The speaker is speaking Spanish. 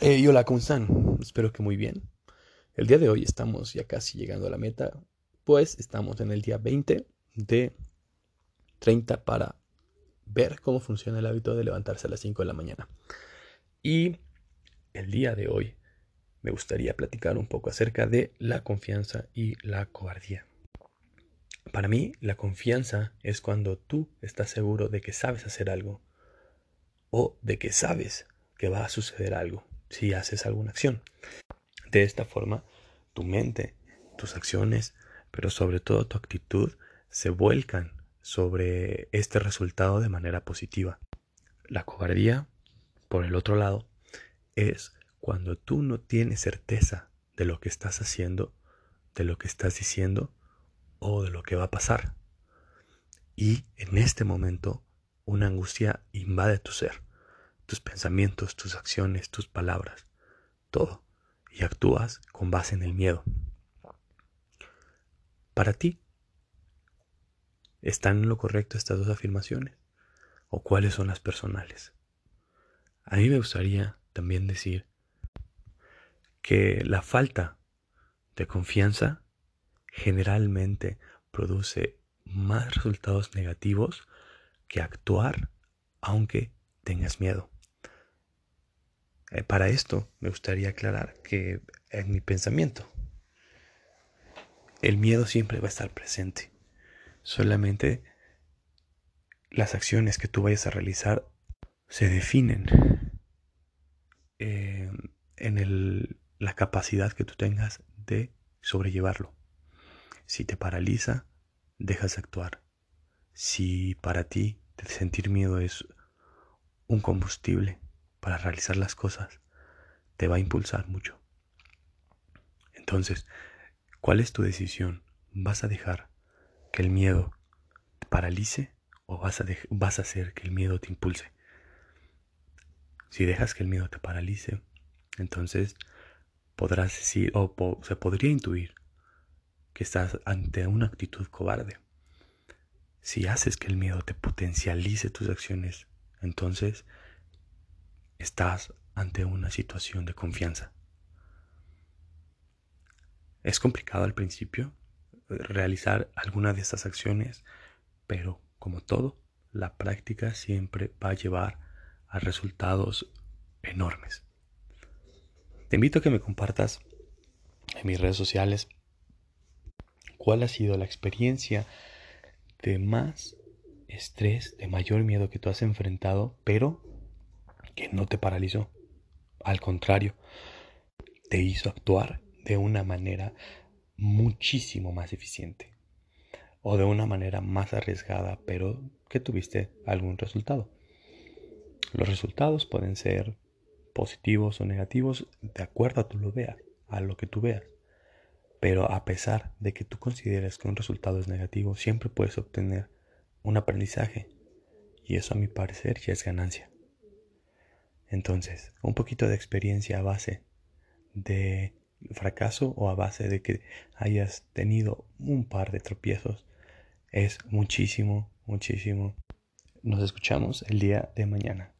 Hey, hola, ¿cómo están? Espero que muy bien. El día de hoy estamos ya casi llegando a la meta, pues estamos en el día 20 de 30 para ver cómo funciona el hábito de levantarse a las 5 de la mañana. Y el día de hoy me gustaría platicar un poco acerca de la confianza y la cobardía. Para mí, la confianza es cuando tú estás seguro de que sabes hacer algo o de que sabes que va a suceder algo si haces alguna acción. De esta forma, tu mente, tus acciones, pero sobre todo tu actitud, se vuelcan sobre este resultado de manera positiva. La cobardía, por el otro lado, es cuando tú no tienes certeza de lo que estás haciendo, de lo que estás diciendo o de lo que va a pasar. Y en este momento una angustia invade tu ser tus pensamientos, tus acciones, tus palabras, todo, y actúas con base en el miedo. Para ti, ¿están en lo correcto estas dos afirmaciones? ¿O cuáles son las personales? A mí me gustaría también decir que la falta de confianza generalmente produce más resultados negativos que actuar aunque tengas miedo. Eh, para esto me gustaría aclarar que en mi pensamiento el miedo siempre va a estar presente. Solamente las acciones que tú vayas a realizar se definen eh, en la capacidad que tú tengas de sobrellevarlo. Si te paraliza, dejas de actuar. Si para ti sentir miedo es un combustible para realizar las cosas te va a impulsar mucho. Entonces, ¿cuál es tu decisión? ¿Vas a dejar que el miedo te paralice o vas a, vas a hacer que el miedo te impulse? Si dejas que el miedo te paralice, entonces podrás decir o se podría intuir que estás ante una actitud cobarde. Si haces que el miedo te potencialice tus acciones, entonces estás ante una situación de confianza. Es complicado al principio eh, realizar alguna de estas acciones, pero como todo, la práctica siempre va a llevar a resultados enormes. Te invito a que me compartas en mis redes sociales cuál ha sido la experiencia de más estrés, de mayor miedo que tú has enfrentado, pero que no te paralizó. Al contrario, te hizo actuar de una manera muchísimo más eficiente o de una manera más arriesgada, pero que tuviste algún resultado. Los resultados pueden ser positivos o negativos de acuerdo a, tú lo veas, a lo que tú veas. Pero a pesar de que tú consideres que un resultado es negativo, siempre puedes obtener un aprendizaje. Y eso a mi parecer ya es ganancia. Entonces, un poquito de experiencia a base de fracaso o a base de que hayas tenido un par de tropiezos es muchísimo, muchísimo. Nos escuchamos el día de mañana.